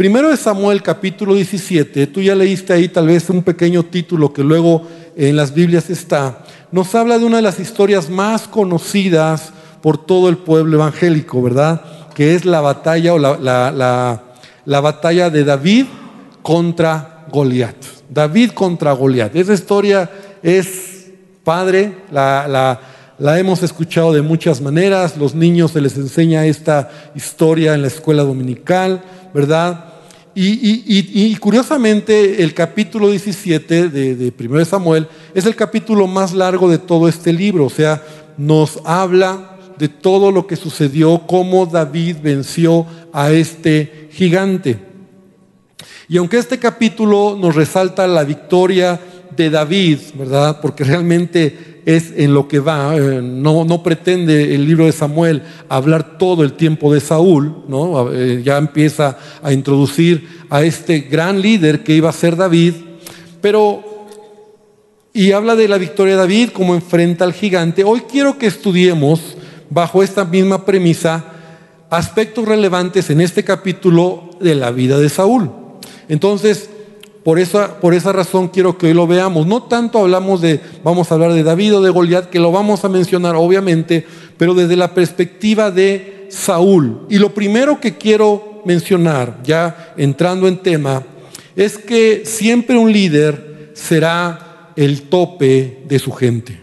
primero de Samuel capítulo 17, tú ya leíste ahí tal vez un pequeño título que luego en las Biblias está, nos habla de una de las historias más conocidas por todo el pueblo evangélico, ¿verdad? Que es la batalla o la, la batalla de David contra Goliat. David contra Goliat. Esa historia es padre, la, la, hemos escuchado de muchas maneras, los niños se les enseña esta historia en la escuela dominical, ¿verdad? Y, curiosamente el capítulo 17 de, de 1 Samuel es el capítulo más largo de todo este libro, o sea, nos habla de todo lo que sucedió, cómo David venció a este gigante. Y aunque este capítulo nos resalta la victoria de David, ¿verdad? Porque realmente es en lo que va, eh, no, no, pretende el libro de Samuel hablar todo el tiempo de Saúl, ¿no? Eh, ya empieza a introducir a este gran líder que iba a ser David, pero, y habla de la victoria de David, como enfrenta al gigante. Hoy quiero que estudiemos, bajo esta misma premisa, aspectos relevantes en este capítulo de la vida de Saúl. Entonces, por esa, por esa razón quiero que hoy lo veamos. No tanto hablamos de, vamos a hablar de David o de Goliat, que lo vamos a mencionar obviamente, pero desde la perspectiva de Saúl. Y lo primero que quiero mencionar, ya entrando en tema, es que siempre un líder será el tope de su gente.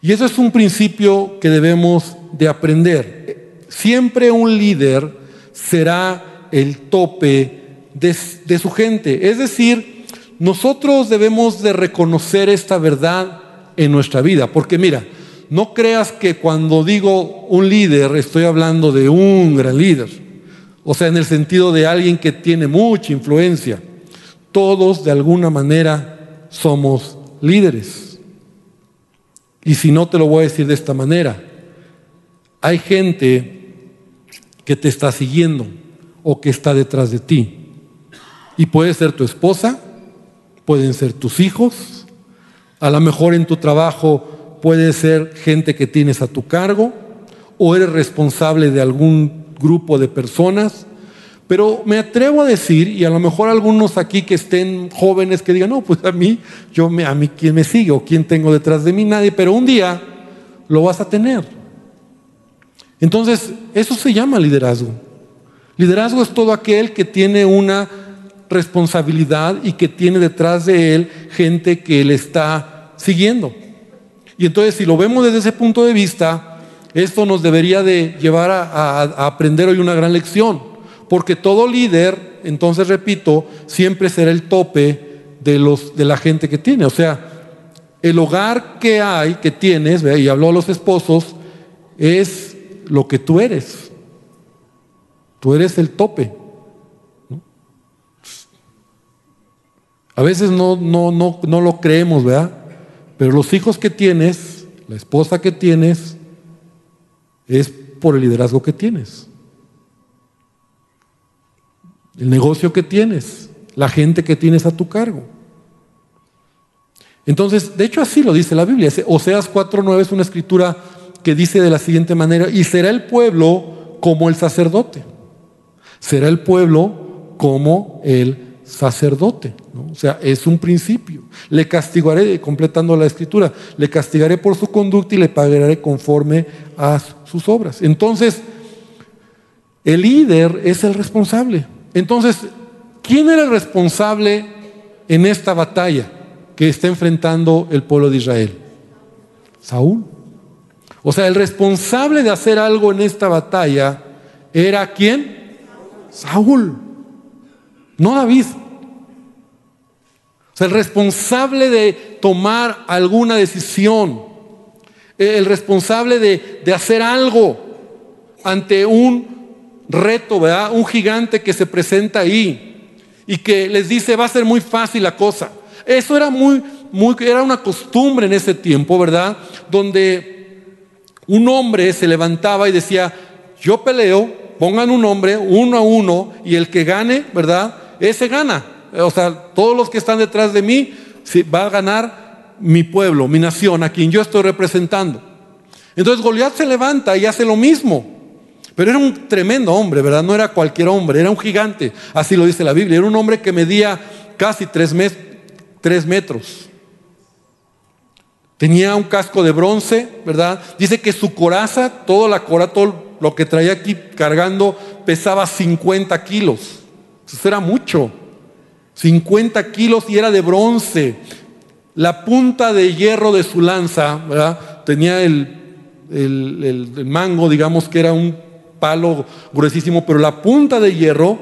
Y eso es un principio que debemos de aprender. Siempre un líder será el tope de, su gente. Es decir, nosotros debemos de reconocer esta verdad en nuestra vida. Porque mira, no creas que cuando digo un líder estoy hablando de un gran líder. O sea, en el sentido de alguien que tiene mucha influencia. Todos de alguna manera somos líderes. Y si no te lo voy a decir de esta manera, hay gente que te está siguiendo o que está detrás de ti. Y puede ser tu esposa, pueden ser tus hijos, a lo mejor en tu trabajo puede ser gente que tienes a tu cargo, o eres responsable de algún grupo de personas. Pero me atrevo a decir, y a lo mejor algunos aquí que estén jóvenes que digan, no, pues a mí, yo me, a mí quién me sigue o quién tengo detrás de mí, nadie, pero un día lo vas a tener. Entonces, eso se llama liderazgo. Liderazgo es todo aquel que tiene una responsabilidad y que tiene detrás de él gente que le está siguiendo. Y entonces si lo vemos desde ese punto de vista, esto nos debería de llevar a, aprender hoy una gran lección, porque todo líder, entonces repito, siempre será el tope de, los, de la gente que tiene. O sea, el hogar que hay, que tienes, y habló a los esposos, es lo que tú eres. Tú eres el tope. A veces no, no, no, no lo creemos, ¿verdad? Pero los hijos que tienes, la esposa que tienes, es por el liderazgo que tienes. El negocio que tienes, la gente que tienes a tu cargo. Entonces, de hecho así lo dice la Biblia. Oseas 4.9 es una escritura que dice de la siguiente manera, y será el pueblo como el sacerdote. Será el pueblo como el sacerdote. O sea, es un principio. Le castigaré, completando la escritura, le castigaré por su conducta y le pagaré conforme a sus obras. Entonces, el líder es el responsable. Entonces, ¿quién era el responsable en esta batalla que está enfrentando el pueblo de Israel? Saúl. O sea, el responsable de hacer algo en esta batalla era quién? Saúl no David. O sea, el responsable de tomar alguna decisión, el responsable de, de hacer algo ante un reto, ¿verdad? Un gigante que se presenta ahí y que les dice va a ser muy fácil la cosa. Eso era muy, muy, era una costumbre en ese tiempo, ¿verdad? Donde un hombre se levantaba y decía, yo peleo, pongan un hombre, uno a uno, y el que gane, ¿verdad? Ese gana. O sea, todos los que están detrás de mí, va a ganar mi pueblo, mi nación, a quien yo estoy representando. Entonces Goliat se levanta y hace lo mismo. Pero era un tremendo hombre, ¿verdad? No era cualquier hombre, era un gigante. Así lo dice la Biblia. Era un hombre que medía casi tres, metros. Tenía un casco de bronce, ¿verdad? Dice que su coraza, toda la coraza, todo lo que traía aquí cargando, pesaba 50 kilos. Eso era mucho. 50 kilos y era de bronce. La punta de hierro de su lanza, ¿verdad? Tenía el, el mango, digamos que era un palo gruesísimo, pero la punta de hierro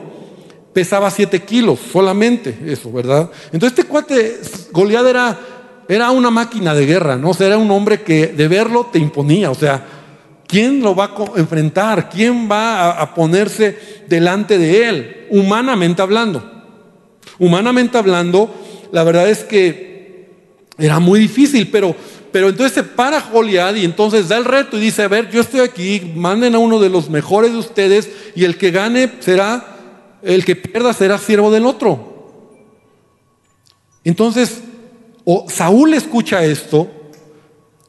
pesaba 7 kilos solamente, eso, ¿verdad? Entonces este cuate, Goliat era, era una máquina de guerra, ¿no? O sea, era un hombre que de verlo te imponía, o sea, ¿quién lo va a enfrentar? ¿Quién va a, ponerse delante de él? Humanamente hablando. Humanamente hablando, la verdad es que era muy difícil, pero pero entonces se para Goliat y entonces da el reto y dice, a ver, yo estoy aquí, manden a uno de los mejores de ustedes y el que gane será, el que pierda será siervo del otro. Entonces, Saúl escucha esto.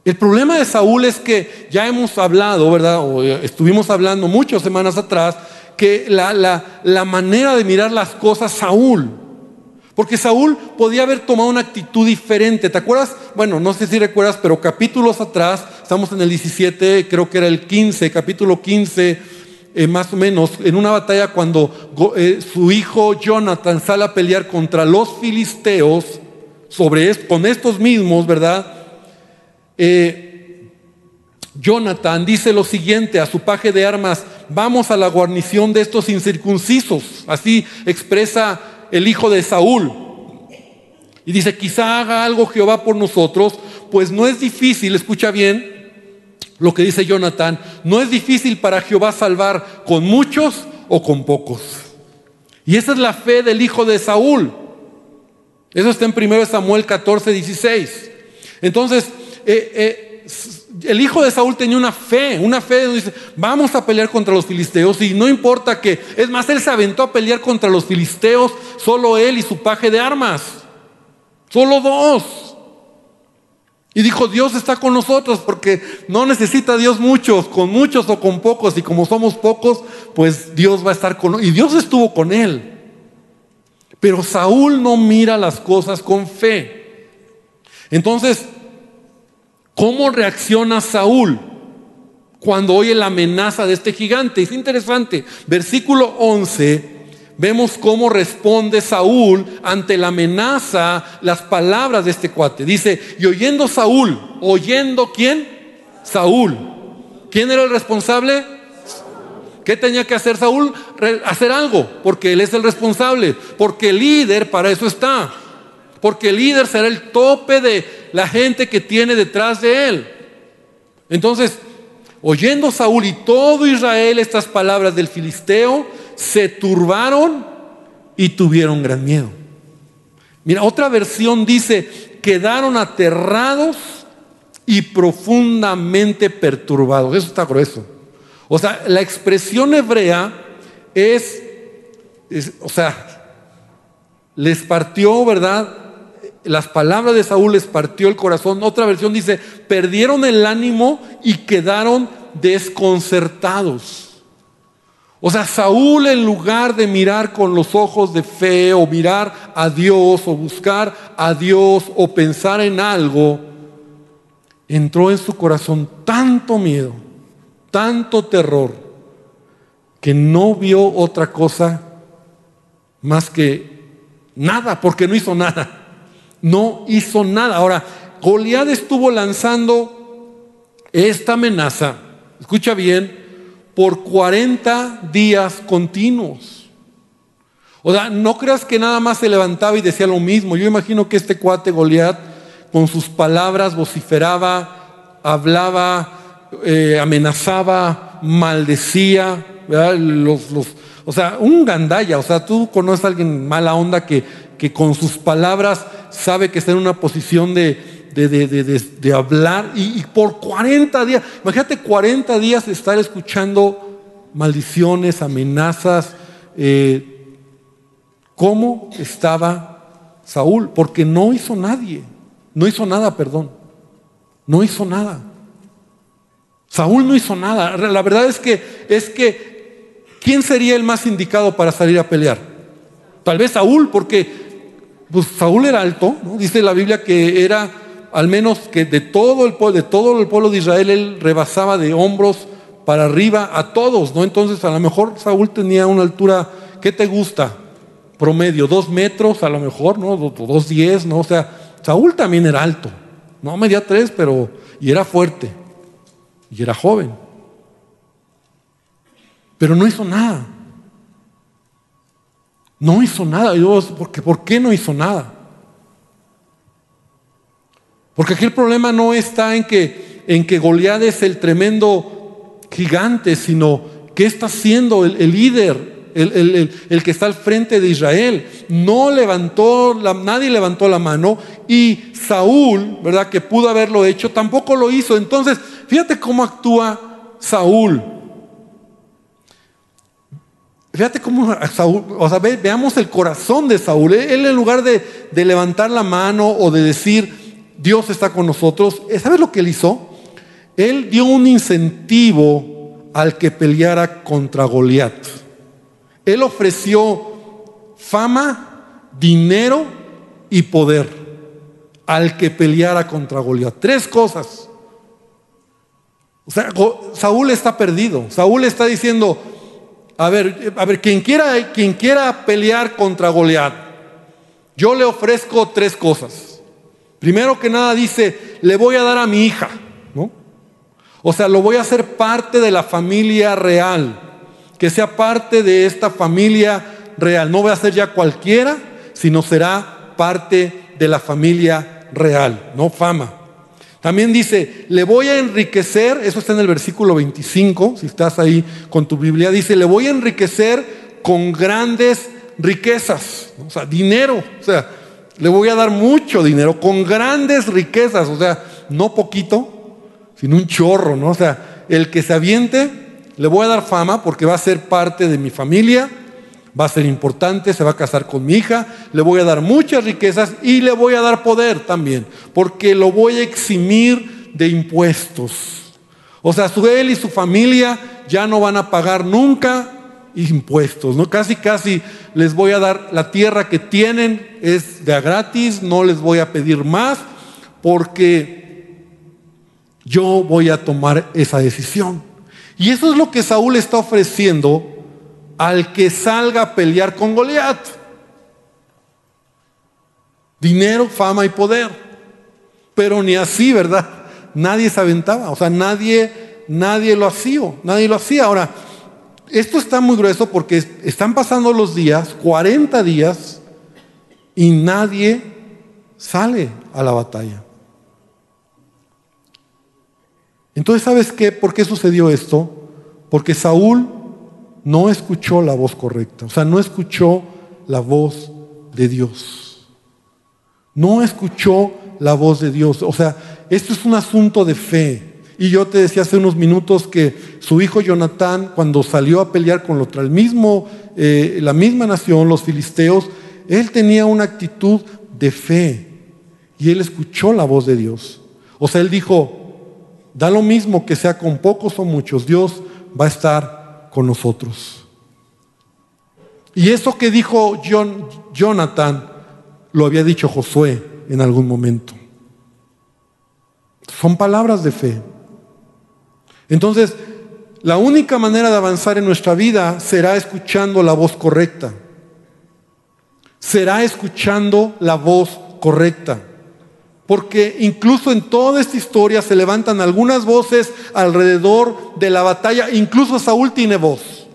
El problema de Saúl es que ya hemos hablado, ¿verdad? O eh, estuvimos hablando muchas semanas atrás, que la, la, la manera de mirar las cosas, Saúl, porque Saúl podía haber tomado una actitud diferente. ¿Te acuerdas? Bueno, no sé si recuerdas, pero capítulos atrás, estamos en el 17, creo que era el 15, capítulo 15, eh, más o menos, en una batalla cuando eh, su hijo Jonathan sale a pelear contra los filisteos, sobre con estos mismos, ¿verdad? Eh, Jonathan dice lo siguiente a su paje de armas, vamos a la guarnición de estos incircuncisos. Así expresa el hijo de Saúl. Y dice, quizá haga algo Jehová por nosotros, pues no es difícil, escucha bien lo que dice Jonathan, no es difícil para Jehová salvar con muchos o con pocos. Y esa es la fe del hijo de Saúl. Eso está en 1 Samuel 14, 16. Entonces, eh, eh, el hijo de Saúl tenía una fe, una fe donde dice, vamos a pelear contra los filisteos y no importa que, es más, él se aventó a pelear contra los filisteos, solo él y su paje de armas, solo dos. Y dijo, Dios está con nosotros porque no necesita Dios muchos, con muchos o con pocos, y como somos pocos, pues Dios va a estar con nosotros. Y Dios estuvo con él. Pero Saúl no mira las cosas con fe. Entonces, ¿Cómo reacciona Saúl cuando oye la amenaza de este gigante? Es interesante. Versículo 11, vemos cómo responde Saúl ante la amenaza, las palabras de este cuate. Dice, y oyendo Saúl, oyendo quién? Saúl. ¿Quién era el responsable? ¿Qué tenía que hacer Saúl? Hacer algo, porque él es el responsable, porque el líder para eso está. Porque el líder será el tope de la gente que tiene detrás de él. Entonces, oyendo Saúl y todo Israel estas palabras del filisteo, se turbaron y tuvieron gran miedo. Mira, otra versión dice, quedaron aterrados y profundamente perturbados. Eso está grueso. O sea, la expresión hebrea es, o sea, les partió, ¿verdad? Las palabras de Saúl les partió el corazón. Otra versión dice, perdieron el ánimo y quedaron desconcertados. O sea, Saúl en lugar de mirar con los ojos de fe o mirar a Dios o buscar a Dios o pensar en algo, entró en su corazón tanto miedo, tanto terror, que no vio otra cosa más que nada, porque no hizo nada. No hizo nada. Ahora, Goliat estuvo lanzando esta amenaza, escucha bien, por 40 días continuos. O sea, no creas que nada más se levantaba y decía lo mismo. Yo imagino que este cuate Goliat con sus palabras vociferaba, hablaba, eh, amenazaba, maldecía, o sea, un gandalla, o sea, tú conoces a alguien mala onda que, que con sus palabras sabe que está en una posición de, de, hablar y, por 40 días, imagínate 40 días de estar escuchando maldiciones, amenazas. Eh, ¿Cómo estaba Saúl? Porque no hizo nadie, no hizo nada, perdón, no hizo nada. Saúl no hizo nada. La verdad es que, es que ¿quién sería el más indicado para salir a pelear? Tal vez Saúl, porque pues Saúl era alto, dice la Biblia que era al menos que de todo el pueblo, de todo el pueblo de Israel, él rebasaba de hombros para arriba a todos, ¿no? Entonces a lo mejor Saúl tenía una altura, ¿qué te gusta? Promedio, dos metros a lo mejor, ¿no? Dos diez, ¿no? O sea, Saúl también era alto, no medía tres, pero, y era fuerte, y era joven. Pero no hizo nada. No hizo nada. porque, ¿Por qué no hizo nada? Porque aquí el problema no está en que, en que Goliat es el tremendo gigante, sino que está haciendo el, líder, el, que está al frente de Israel. No levantó, nadie levantó la mano y Saúl, ¿verdad? Que pudo haberlo hecho, tampoco lo hizo. Entonces, fíjate cómo actúa Saúl. Fíjate cómo Saúl, o sea, veamos el corazón de Saúl. Él en lugar de, de, levantar la mano o de decir, Dios está con nosotros, ¿sabes lo que él hizo? Él dio un incentivo al que peleara contra Goliat. Él ofreció fama, dinero y poder al que peleara contra Goliat. Tres cosas. O sea, Saúl está perdido. Saúl está diciendo, a ver, a ver, quien quiera, quien quiera pelear contra Goliat, yo le ofrezco tres cosas. Primero que nada dice, le voy a dar a mi hija, ¿no? O sea, lo voy a hacer parte de la familia real, que sea parte de esta familia real. No voy a ser ya cualquiera, sino será parte de la familia real, no fama. También dice, le voy a enriquecer, eso está en el versículo 25, si estás ahí con tu Biblia, dice, le voy a enriquecer con grandes riquezas, o sea, dinero, o sea, le voy a dar mucho dinero, con grandes riquezas, o sea, no poquito, sino un chorro, ¿no? O sea, el que se aviente, le voy a dar fama porque va a ser parte de mi familia, va a ser importante, se va a casar con mi hija, le voy a dar muchas riquezas y le voy a dar poder también, porque lo voy a eximir de impuestos. O sea, él y su familia ya no van a pagar nunca impuestos, ¿no? Casi, casi les voy a dar la tierra que tienen, es de gratis, no les voy a pedir más, porque yo voy a tomar esa decisión. Y eso es lo que Saúl está ofreciendo al que salga a pelear con Goliat. Dinero, fama y poder. Pero ni así, ¿verdad? Nadie se aventaba, o sea, nadie, nadie lo hacía, nadie lo hacía. Ahora, esto está muy grueso porque están pasando los días, 40 días, y nadie sale a la batalla. Entonces, ¿sabes qué? ¿Por qué sucedió esto? Porque Saúl no escuchó la voz correcta, o sea, no escuchó la voz de Dios. No escuchó la voz de Dios. O sea, esto es un asunto de fe. Y yo te decía hace unos minutos que su hijo Jonatán, cuando salió a pelear con el mismo, eh, la misma nación, los filisteos, él tenía una actitud de fe. Y él escuchó la voz de Dios. O sea, él dijo, da lo mismo que sea con pocos o muchos, Dios va a estar con nosotros. Y eso que dijo John, Jonathan lo había dicho Josué en algún momento. Son palabras de fe. Entonces, la única manera de avanzar en nuestra vida será escuchando la voz correcta. Será escuchando la voz correcta. Porque incluso en toda esta historia se levantan algunas voces alrededor de la batalla. Incluso Saúl tiene voz.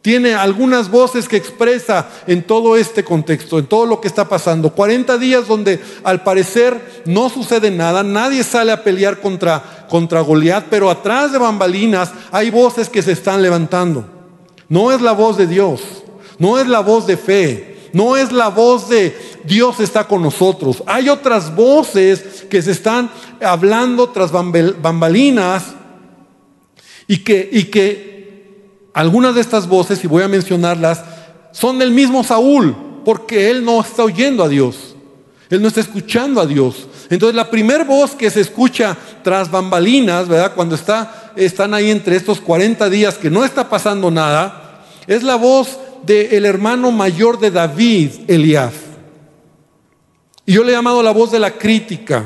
Tiene algunas voces que expresa en todo este contexto, en todo lo que está pasando. 40 días donde al parecer no sucede nada, nadie sale a pelear contra, contra Goliat, pero atrás de bambalinas hay voces que se están levantando. No es la voz de Dios, no es la voz de fe, no es la voz de Dios está con nosotros. Hay otras voces que se están hablando tras bambalinas y que, y que algunas de estas voces, y voy a mencionarlas, son del mismo Saúl, porque él no está oyendo a Dios. Él no está escuchando a Dios. Entonces la primera voz que se escucha tras bambalinas, ¿verdad? Cuando está, están ahí entre estos 40 días que no está pasando nada, Es la voz del hermano mayor de David, Eliab. Y yo le he llamado la voz de la crítica.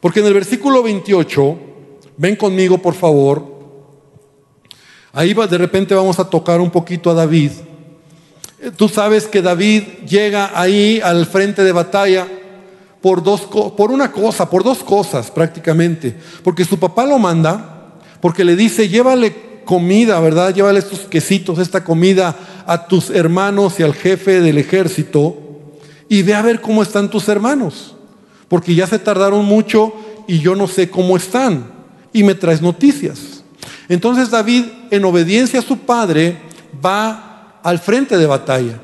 Porque en el versículo 28, ven conmigo por favor, ahí va, de repente vamos a tocar un poquito a David. Eh, tú sabes que David llega ahí al frente de batalla por, dos, por una cosa, por dos cosas prácticamente. Porque su papá lo manda, porque le dice, llévale comida, ¿verdad? Llévale estos quesitos, esta comida a tus hermanos y al jefe del ejército y ve a ver cómo están tus hermanos. Porque ya se tardaron mucho y yo no sé cómo están. Y me traes noticias. Entonces David, en obediencia a su padre, va al frente de batalla.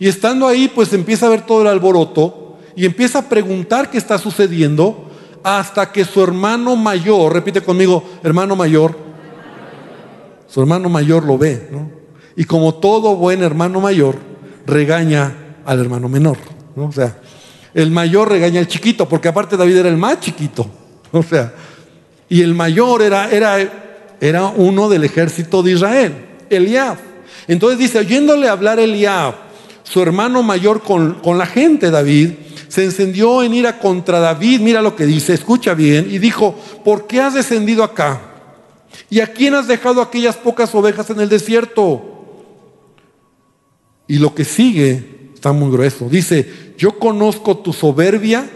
Y estando ahí, pues empieza a ver todo el alboroto y empieza a preguntar qué está sucediendo hasta que su hermano mayor, repite conmigo, hermano mayor, su hermano mayor lo ve, ¿no? Y como todo buen hermano mayor, regaña al hermano menor, ¿no? O sea, el mayor regaña al chiquito, porque aparte David era el más chiquito, o sea, y el mayor era, era, era uno del ejército de Israel, Eliab. Entonces dice, oyéndole hablar Eliab, su hermano mayor con, con la gente, David, se encendió en ira contra David, mira lo que dice, escucha bien, y dijo, ¿por qué has descendido acá? ¿Y a quién has dejado aquellas pocas ovejas en el desierto? Y lo que sigue está muy grueso. Dice, yo conozco tu soberbia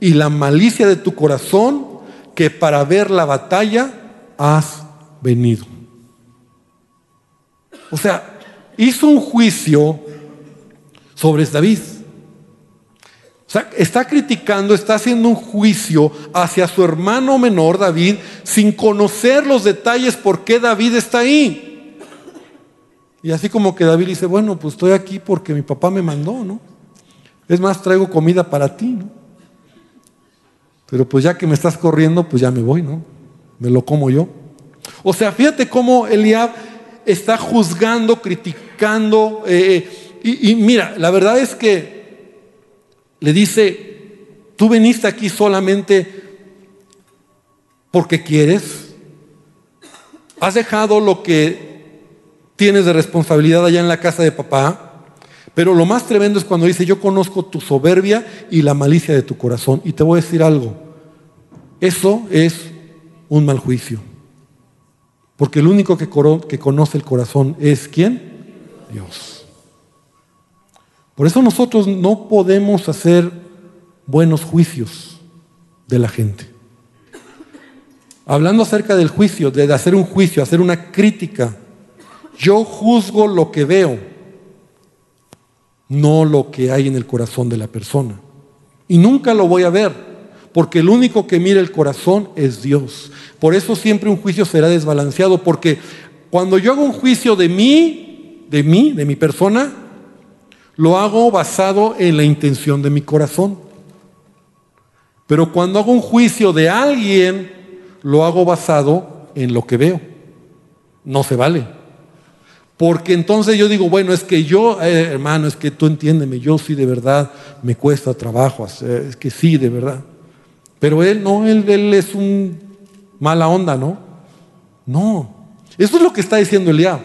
y la malicia de tu corazón, que para ver la batalla has venido. O sea, hizo un juicio sobre David está criticando, está haciendo un juicio hacia su hermano menor David sin conocer los detalles por qué David está ahí. Y así como que David dice, bueno, pues estoy aquí porque mi papá me mandó, ¿no? Es más, traigo comida para ti, ¿no? Pero pues ya que me estás corriendo, pues ya me voy, ¿no? Me lo como yo. O sea, fíjate cómo Eliab está juzgando, criticando. Eh, y, y mira, la verdad es que le dice, tú veniste aquí solamente porque quieres. Has dejado lo que tienes de responsabilidad allá en la casa de papá. Pero lo más tremendo es cuando dice, yo conozco tu soberbia y la malicia de tu corazón. Y te voy a decir algo, eso es un mal juicio. Porque el único que, conoce el corazón es quién? Dios. Por eso nosotros no podemos hacer buenos juicios de la gente. Hablando acerca del juicio, de hacer un juicio, hacer una crítica, yo juzgo lo que veo, no lo que hay en el corazón de la persona. Y nunca lo voy a ver, porque el único que mira el corazón es Dios. Por eso siempre un juicio será desbalanceado, porque cuando yo hago un juicio de mí, de mí, de mi persona, lo hago basado en la intención de mi corazón. Pero cuando hago un juicio de alguien, lo hago basado en lo que veo. No se vale. Porque entonces yo digo, bueno, es que yo, eh, hermano, es que tú entiéndeme, yo sí de verdad me cuesta trabajo hacer, es que sí, de verdad. Pero él no, él, él es un mala onda, ¿no? No. Eso es lo que está diciendo Eliab.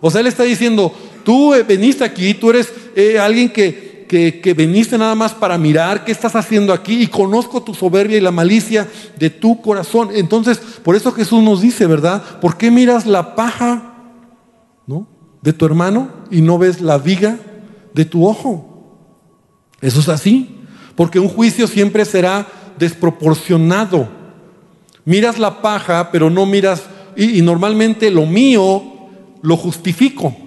O sea, él está diciendo, Tú eh, veniste aquí, tú eres eh, alguien que, que, veniste nada más para mirar qué estás haciendo aquí y conozco tu soberbia y la malicia de tu corazón. Entonces, por eso Jesús nos dice, ¿verdad? ¿Por qué miras la paja de tu hermano y no ves la viga de tu ojo? Eso es así, porque un juicio siempre será desproporcionado. Miras la paja, pero no miras, y normalmente lo mío lo justifico.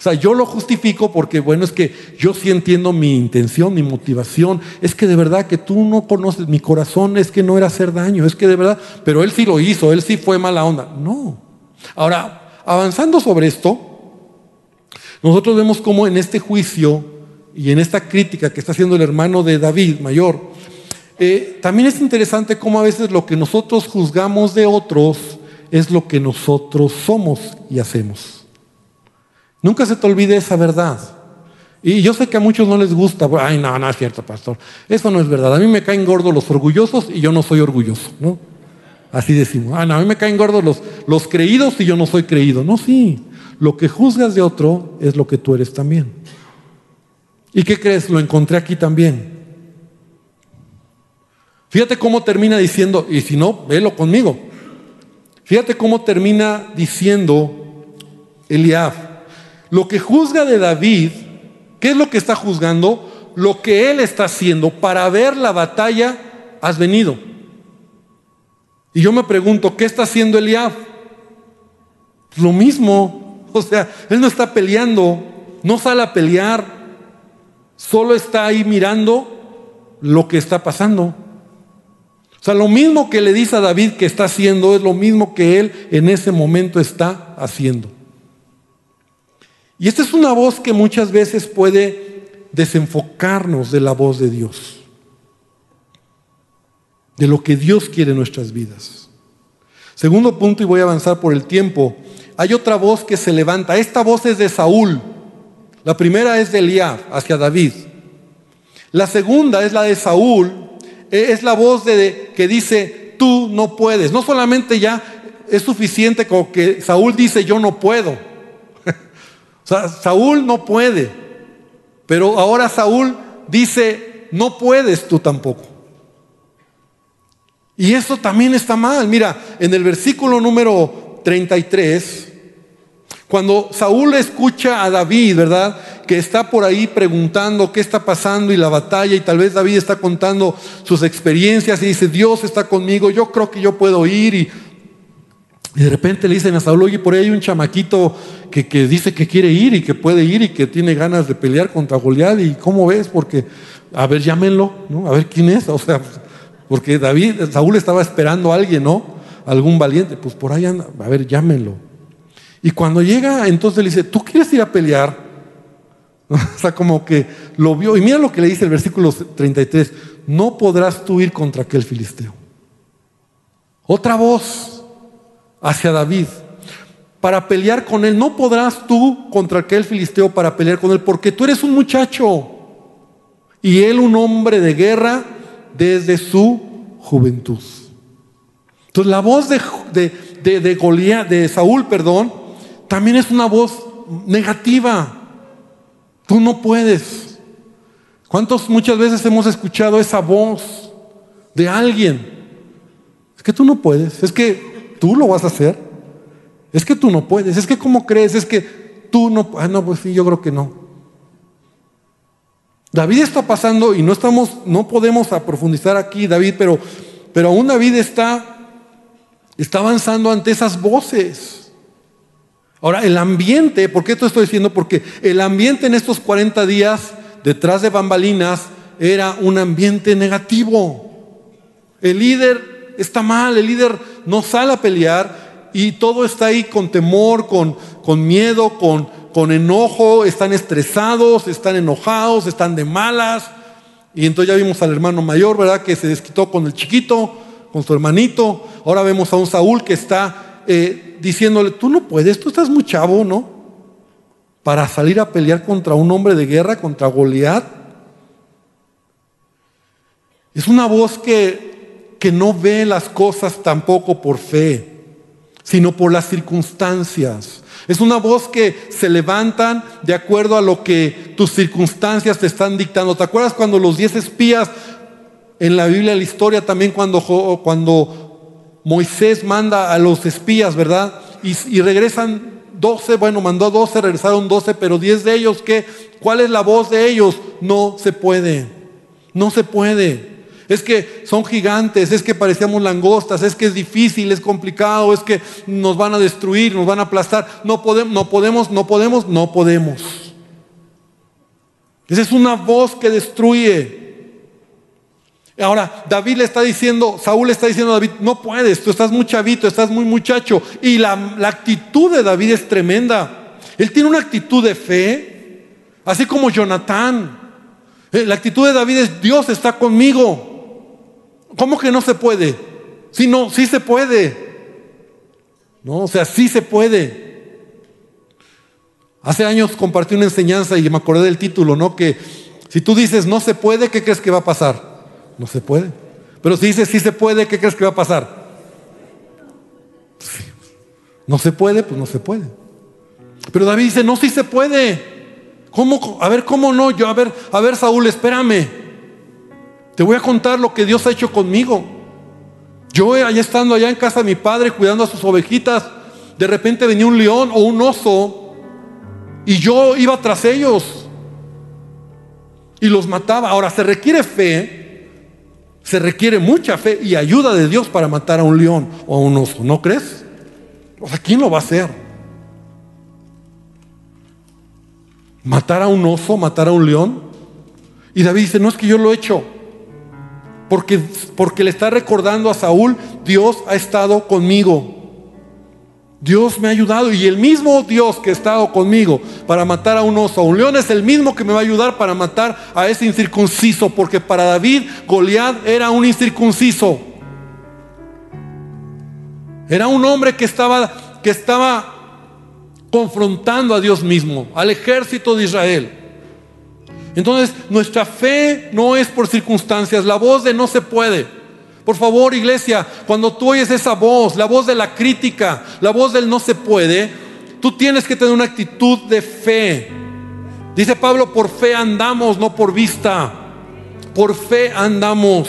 O sea, yo lo justifico porque, bueno, es que yo sí entiendo mi intención, mi motivación. Es que de verdad que tú no conoces mi corazón, es que no era hacer daño, es que de verdad, pero él sí lo hizo, él sí fue mala onda. No. Ahora, avanzando sobre esto, nosotros vemos cómo en este juicio y en esta crítica que está haciendo el hermano de David, mayor, eh, también es interesante cómo a veces lo que nosotros juzgamos de otros es lo que nosotros somos y hacemos. Nunca se te olvide esa verdad. Y yo sé que a muchos no les gusta. Ay, no, no es cierto, pastor. Eso no es verdad. A mí me caen gordos los orgullosos y yo no soy orgulloso, ¿no? Así decimos. Ah, no, a mí me caen gordos los, los creídos y yo no soy creído. No, sí. lo que juzgas de otro es lo que tú eres también. ¿Y qué crees? Lo encontré aquí también. Fíjate cómo termina diciendo, y si no, velo conmigo. Fíjate cómo termina diciendo Eliab. Lo que juzga de David, ¿qué es lo que está juzgando? Lo que él está haciendo para ver la batalla, has venido. Y yo me pregunto, ¿qué está haciendo Eliab? Lo mismo. O sea, él no está peleando, no sale a pelear, solo está ahí mirando lo que está pasando. O sea, lo mismo que le dice a David que está haciendo es lo mismo que él en ese momento está haciendo. Y esta es una voz que muchas veces puede desenfocarnos de la voz de Dios, de lo que Dios quiere en nuestras vidas. Segundo punto, y voy a avanzar por el tiempo, hay otra voz que se levanta. Esta voz es de Saúl. La primera es de Eliab hacia David. La segunda es la de Saúl. E, es la voz de, que dice, tú no puedes. No solamente ya es suficiente con que Saúl dice, yo no puedo. Saúl no puede. Pero ahora Saúl dice, no puedes tú tampoco. Y eso también está mal. Mira, en el versículo número 33 cuando Saúl escucha a David, ¿verdad? Que está por ahí preguntando qué está pasando y la batalla y tal vez David está contando sus experiencias y dice, Dios está conmigo, yo creo que yo puedo ir y, de repente le dicen a Saúl, oye, por ahí hay un chamaquito que, que, dice que quiere ir y que puede ir y que tiene ganas de pelear contra Goliat y ¿cómo ves? Porque, a ver, llámenlo, ¿no? A ver quién es, o sea, porque David, Saúl estaba esperando a alguien, ¿no? Algún valiente, pues por ahí anda, a ver, llámenlo. Y cuando llega, entonces le dice, ¿tú quieres ir a pelear? o sea, como que lo vio. Y mira lo que le dice el versículo 33, no podrás tú ir contra aquel filisteo. Otra voz hacia David. Para pelear con él, no podrás tú contra aquel filisteo para pelear con él, porque tú eres un muchacho y él un hombre de guerra desde su juventud. Entonces la voz de, de, de, de Saúl, perdón, también es una voz negativa. Tú no puedes. ¿Cuántos muchas veces hemos escuchado esa voz de alguien? Es que tú no puedes, es que tú lo vas a hacer. Es que tú no puedes, es que cómo crees, es que tú no, ah, no, pues sí, yo creo que no. David está pasando y no estamos, no podemos profundizar aquí, David, pero, pero aún David está, está avanzando ante esas voces. Ahora, el ambiente, ¿por qué esto estoy diciendo? Porque el ambiente en estos 40 días detrás de bambalinas era un ambiente negativo. El líder está mal, el líder no sale a pelear y todo está ahí con temor, con, con miedo, con, con enojo, están estresados, están enojados, están de malas. Y entonces ya vimos al hermano mayor, ¿verdad? Que se desquitó con el chiquito, con su hermanito. Ahora vemos a un Saúl que está eh, diciéndole, tú no puedes, tú estás muy chavo, ¿no? Para salir a pelear contra un hombre de guerra, contra Goliat. Es una voz que, que no ve las cosas tampoco por fe, sino por las circunstancias. Es una voz que se levantan de acuerdo a lo que tus circunstancias te están dictando. ¿Te acuerdas cuando los diez espías en la Biblia, la historia también cuando, cuando Moisés manda a los espías, ¿verdad? Y, regresan 12, bueno, mandó 12, regresaron 12, pero 10 de ellos, ¿qué? ¿Cuál es la voz de ellos? No se puede, no se puede. Es que son gigantes, es que parecíamos langostas, es que es difícil, es complicado, es que nos van a destruir, nos van a aplastar. No podemos, no podemos, no podemos, no podemos. Esa es una voz que destruye. Ahora, David le está diciendo, Saúl le está diciendo a David, no puedes, tú estás muy chavito, estás muy muchacho. Y la, actitud de David es tremenda. Él tiene una actitud de fe, así como Jonatán. Eh, la actitud de David es, Dios está conmigo. ¿Cómo que no se puede? Si no, sí se puede. No, o sea, sí se puede. Hace años compartí una enseñanza y me acordé del título, ¿no? Que si tú dices no se puede, ¿qué crees que va a pasar? No se puede. Pero si dice sí se puede, ¿qué crees que va a pasar? No se puede, pues no se puede. Pero David dice, no, si se puede. ¿Cómo? A ver, ¿cómo no? Yo, a ver, a ver, Saúl, espérame. Te voy a contar lo que Dios ha hecho conmigo. Yo allá estando allá en casa de mi padre cuidando a sus ovejitas, de repente venía un león o un oso y yo iba tras ellos y los mataba. Ahora, se requiere fe, se requiere mucha fe y ayuda de Dios para matar a un león o a un oso, ¿no crees? O sea, ¿quién lo va a hacer? ¿Matar a un oso, matar a un león? Y David dice, no es que yo lo he hecho. Porque, porque le está recordando a Saúl, Dios ha estado conmigo. Dios me ha ayudado y el mismo Dios que ha estado conmigo para matar a un oso, a un león, es el mismo que me va a ayudar para matar a ese incircunciso, porque para David Goliat era un incircunciso. Era un hombre que estaba, que estaba confrontando a Dios mismo, al ejército de Israel. Entonces, nuestra fe no es por circunstancias, la voz de no se puede. Por favor, iglesia, cuando tú oyes esa voz, la voz de la crítica, la voz del no se puede, tú tienes que tener una actitud de fe. Dice Pablo, por fe andamos, no por vista. Por fe andamos.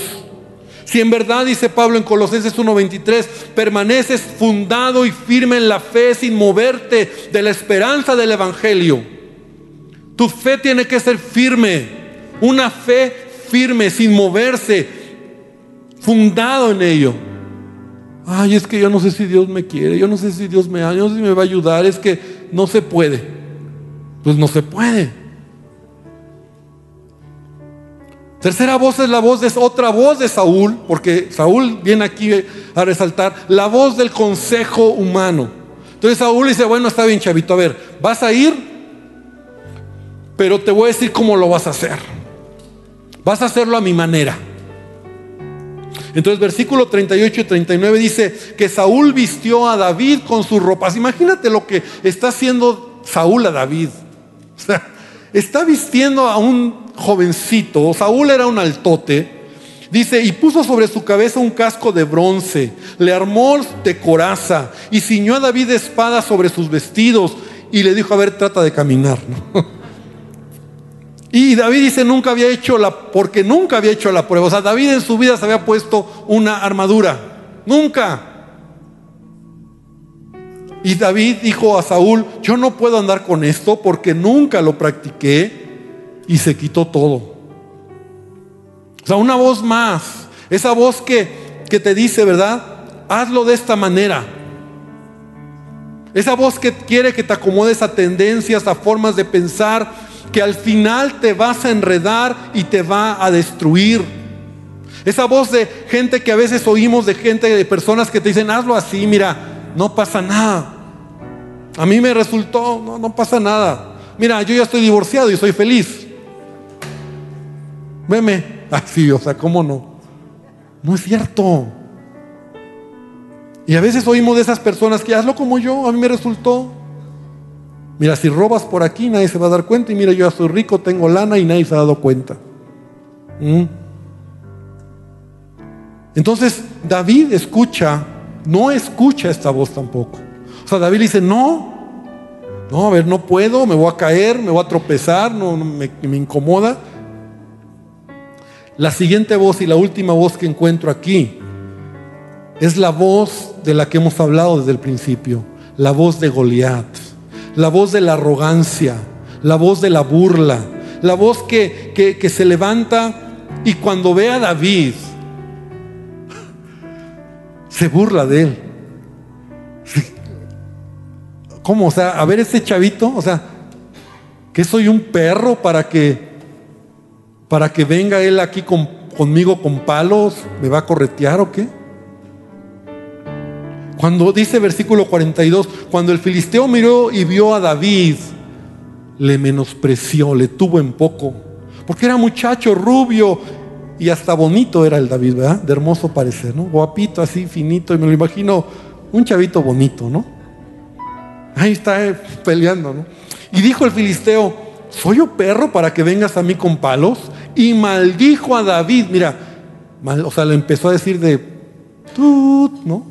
Si en verdad, dice Pablo en Colosenses 1:23, permaneces fundado y firme en la fe sin moverte de la esperanza del Evangelio. Tu fe tiene que ser firme, una fe firme, sin moverse, fundado en ello. Ay, es que yo no sé si Dios me quiere, yo no sé si Dios me ama, yo no sé si me va a ayudar, es que no se puede. Pues no se puede. Tercera voz es la voz de otra voz de Saúl, porque Saúl viene aquí a resaltar la voz del consejo humano. Entonces Saúl dice, bueno, está bien, chavito, a ver, vas a ir, pero te voy a decir cómo lo vas a hacer. Vas a hacerlo a mi manera. Entonces versículo 38 y 39 dice que Saúl vistió a David con sus ropas. Imagínate lo que está haciendo Saúl a David. O sea, está vistiendo a un jovencito, Saúl era un altote, dice, y puso sobre su cabeza un casco de bronce, le armó de coraza y ciñó a David de espada sobre sus vestidos y le dijo, a ver, trata de caminar. Y David dice, nunca había hecho la, porque nunca había hecho la prueba. O sea, David en su vida se había puesto una armadura. Nunca. Y David dijo a Saúl, yo no puedo andar con esto porque nunca lo practiqué y se quitó todo. O sea, una voz más, esa voz que, que te dice, ¿verdad? Hazlo de esta manera. Esa voz que quiere que te acomodes a tendencias, a formas de pensar, que al final te vas a enredar y te va a destruir. Esa voz de gente que a veces oímos de gente, de personas que te dicen, hazlo así, mira, no pasa nada. A mí me resultó, no, no pasa nada. Mira, yo ya estoy divorciado y soy feliz. Veme. Así, o sea, ¿cómo no? No es cierto. Y a veces oímos de esas personas que hazlo como yo, a mí me resultó. Mira, si robas por aquí nadie se va a dar cuenta y mira, yo ya soy rico, tengo lana y nadie se ha dado cuenta. ¿Mm? Entonces David escucha, no escucha esta voz tampoco. O sea, David dice, no, no, a ver, no puedo, me voy a caer, me voy a tropezar, no, me, me incomoda. La siguiente voz y la última voz que encuentro aquí es la voz de la que hemos hablado desde el principio, la voz de Goliat, la voz de la arrogancia, la voz de la burla, la voz que, que, se levanta y cuando ve a David, se burla de él. ¿Cómo? O sea, a ver ese chavito, o sea, que soy un perro para que para que venga él aquí conmigo con palos, ¿me va a corretear o qué? Cuando dice versículo 42, cuando el filisteo miró y vio a David, le menospreció, le tuvo en poco, porque era muchacho rubio y hasta bonito era el David, ¿verdad? De hermoso parecer, ¿no? Guapito, así finito, y me lo imagino un chavito bonito, ¿no? Ahí está eh, peleando, ¿no? Y dijo el filisteo, ¿soy yo perro para que vengas a mí con palos? y maldijo a David. Mira, o sea, le empezó a decir de, tut, ¿no?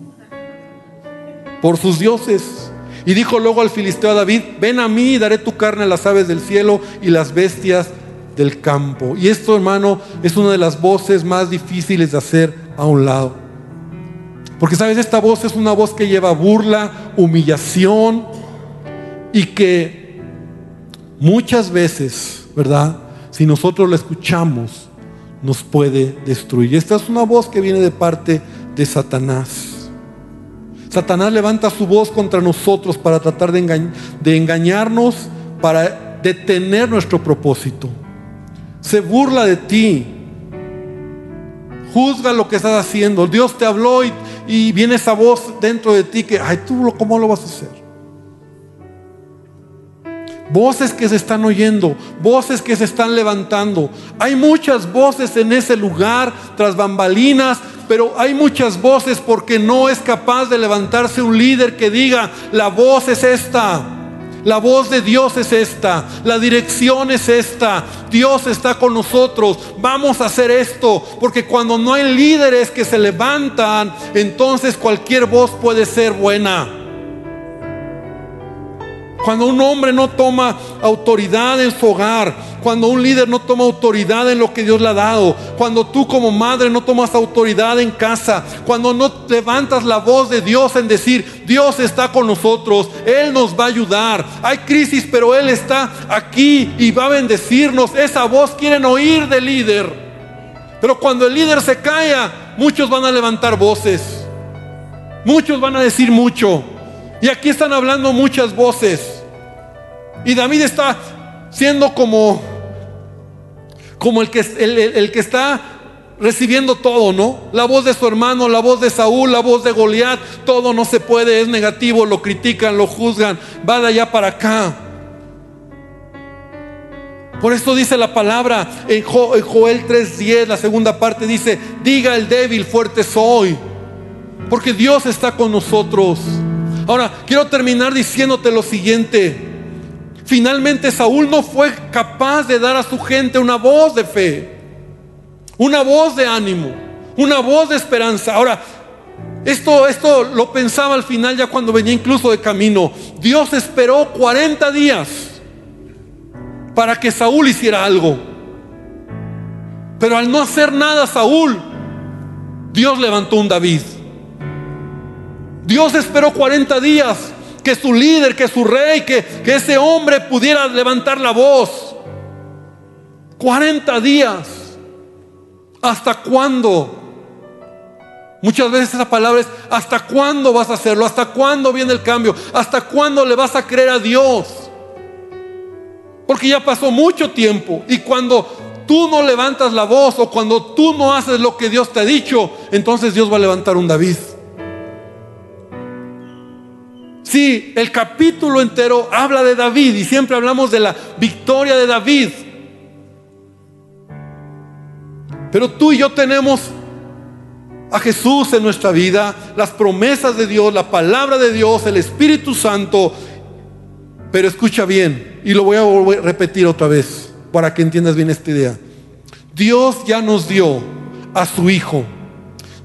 Por sus dioses. Y dijo luego al filisteo a David, ven a mí y daré tu carne a las aves del cielo y las bestias del campo. Y esto, hermano, es una de las voces más difíciles de hacer a un lado. Porque sabes, esta voz es una voz que lleva burla, humillación y que muchas veces, ¿verdad? Si nosotros la escuchamos, nos puede destruir. Esta es una voz que viene de parte de Satanás. Satanás levanta su voz contra nosotros para tratar de, de engañarnos, para detener nuestro propósito se burla de ti. Juzga lo que estás haciendo. Dios te habló y, viene esa voz dentro de ti que, ay, tú, ¿cómo lo vas a hacer? Voces que se están oyendo, voces que se están levantando. Hay muchas voces en ese lugar, tras bambalinas, pero hay muchas voces porque no es capaz de levantarse un líder que diga, la voz es esta. La voz de Dios es esta, la dirección es esta, Dios está con nosotros, vamos a hacer esto, porque cuando no hay líderes que se levantan, entonces cualquier voz puede ser buena. Cuando un hombre no toma autoridad en su hogar, cuando un líder no toma autoridad en lo que Dios le ha dado, cuando tú como madre no tomas autoridad en casa, cuando no levantas la voz de Dios en decir, Dios está con nosotros, Él nos va a ayudar. Hay crisis, pero Él está aquí y va a bendecirnos. Esa voz quieren oír del líder. Pero cuando el líder se calla, muchos van a levantar voces. Muchos van a decir mucho. Y aquí están hablando muchas voces. Y David está siendo como, como el, que, el, que está recibiendo todo, ¿no? La voz de su hermano, la voz de Saúl, la voz de Goliat, todo no se puede, es negativo, lo critican, lo juzgan, va de allá para acá. Por eso dice la palabra en Joel 3:10, la segunda parte dice, diga el débil, fuerte soy, porque Dios está con nosotros. Ahora, quiero terminar diciéndote lo siguiente. Finalmente Saúl no fue capaz de dar a su gente una voz de fe, una voz de ánimo, una voz de esperanza. Ahora, esto, esto lo pensaba al final ya cuando venía incluso de camino. Dios esperó 40 días para que Saúl hiciera algo. Pero al no hacer nada Saúl, Dios levantó un David. Dios esperó 40 días que su líder, que su rey, que, ese hombre pudiera levantar la voz. 40 días. ¿Hasta cuándo? Muchas veces esa palabra es, ¿hasta cuándo vas a hacerlo? ¿Hasta cuándo viene el cambio? ¿Hasta cuándo le vas a creer a Dios? Porque ya pasó mucho tiempo y cuando tú no levantas la voz o cuando tú no haces lo que Dios te ha dicho, entonces Dios va a levantar un David. Sí, el capítulo entero habla de David y siempre hablamos de la victoria de David. Pero tú y yo tenemos a Jesús en nuestra vida, las promesas de Dios, la palabra de Dios, el Espíritu Santo. Pero escucha bien, y lo voy a repetir otra vez para que entiendas bien esta idea. Dios ya nos dio a su Hijo.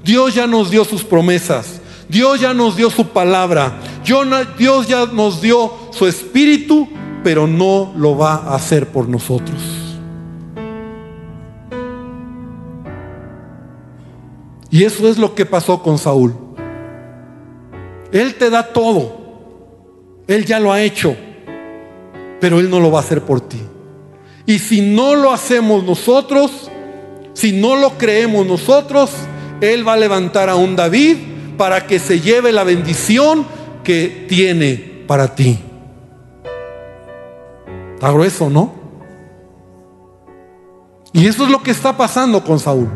Dios ya nos dio sus promesas. Dios ya nos dio su palabra. Dios ya nos dio su espíritu, pero no lo va a hacer por nosotros. Y eso es lo que pasó con Saúl. Él te da todo. Él ya lo ha hecho, pero Él no lo va a hacer por ti. Y si no lo hacemos nosotros, si no lo creemos nosotros, Él va a levantar a un David para que se lleve la bendición que tiene para ti. Está grueso, ¿no? Y eso es lo que está pasando con Saúl.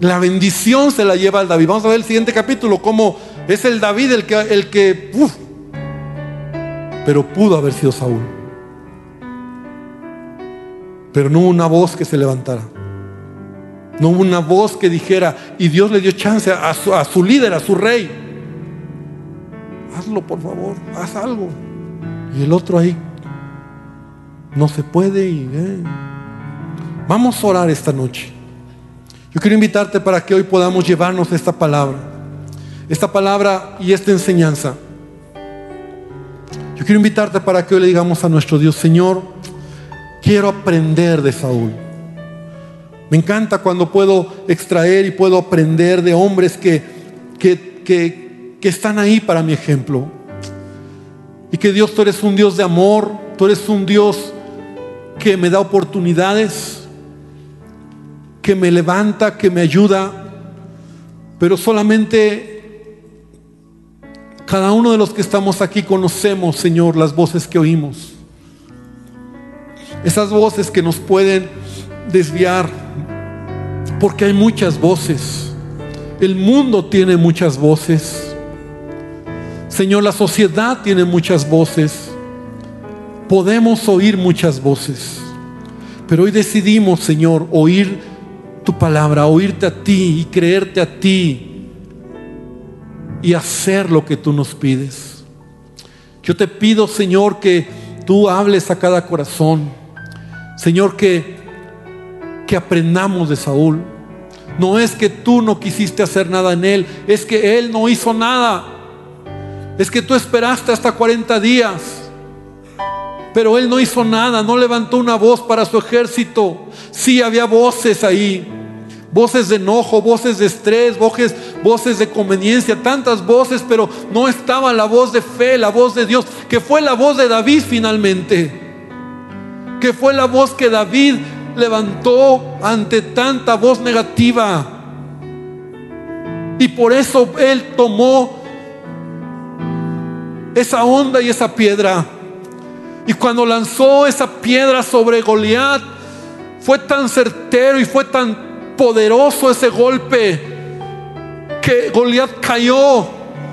La bendición se la lleva al David. Vamos a ver el siguiente capítulo, cómo es el David el que, el que pero pudo haber sido Saúl. Pero no hubo una voz que se levantara. No hubo una voz que dijera, y Dios le dio chance a su, líder, a su rey. Hazlo, por favor, haz algo. Y el otro ahí, no se puede. Y, eh. Vamos a orar esta noche. Yo quiero invitarte para que hoy podamos llevarnos esta palabra. Esta palabra y esta enseñanza. Yo quiero invitarte para que hoy le digamos a nuestro Dios, Señor, quiero aprender de Saúl. Me encanta cuando puedo extraer y puedo aprender de hombres que, que, que, que están ahí para mi ejemplo. Y que Dios, tú eres un Dios de amor, tú eres un Dios que me da oportunidades, que me levanta, que me ayuda, pero solamente cada uno de los que estamos aquí conocemos, Señor, las voces que oímos. Esas voces que nos pueden desviar, porque hay muchas voces. El mundo tiene muchas voces. Señor, la sociedad tiene muchas voces. Podemos oír muchas voces. Pero hoy decidimos, Señor, oír tu palabra, oírte a ti y creerte a ti y hacer lo que tú nos pides. Yo te pido, Señor, que tú hables a cada corazón. Señor, que, que aprendamos de Saúl. No es que tú no quisiste hacer nada en él, es que él no hizo nada. Es que tú esperaste hasta 40 días. Pero él no hizo nada, no levantó una voz para su ejército. Sí había voces ahí voces de enojo, voces de estrés, voces, voces de conveniencia, tantas voces, pero no estaba la voz de fe, la voz de Dios, que fue la voz de David finalmente, que fue la voz que David levantó ante tanta voz negativa. Y por eso él tomó esa onda y esa piedra. Y cuando lanzó esa piedra sobre Goliat, fue tan certero y fue tan poderoso ese golpe que Goliat cayó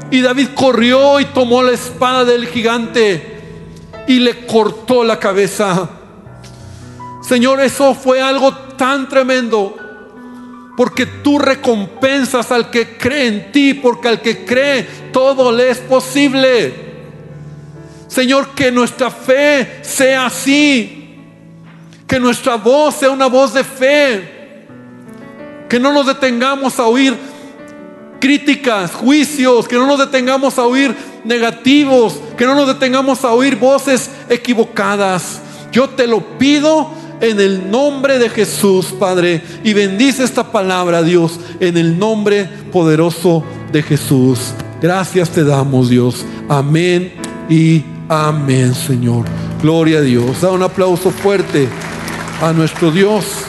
y David corrió y tomó la espada del gigante y le cortó la cabeza. Señor, eso fue algo tan tremendo. Porque tú recompensas al que cree en ti, porque al que cree todo le es posible. Señor, que nuestra fe sea así. Que nuestra voz sea una voz de fe que no nos detengamos a oír críticas, juicios, que no nos detengamos a oír negativos, que no nos detengamos a oír voces equivocadas. Yo te lo pido en el nombre de Jesús, Padre, y bendice esta palabra, Dios, en el nombre poderoso de Jesús. Gracias te damos, Dios. Amén y amén, Señor. Gloria a Dios. Da un aplauso fuerte a nuestro Dios.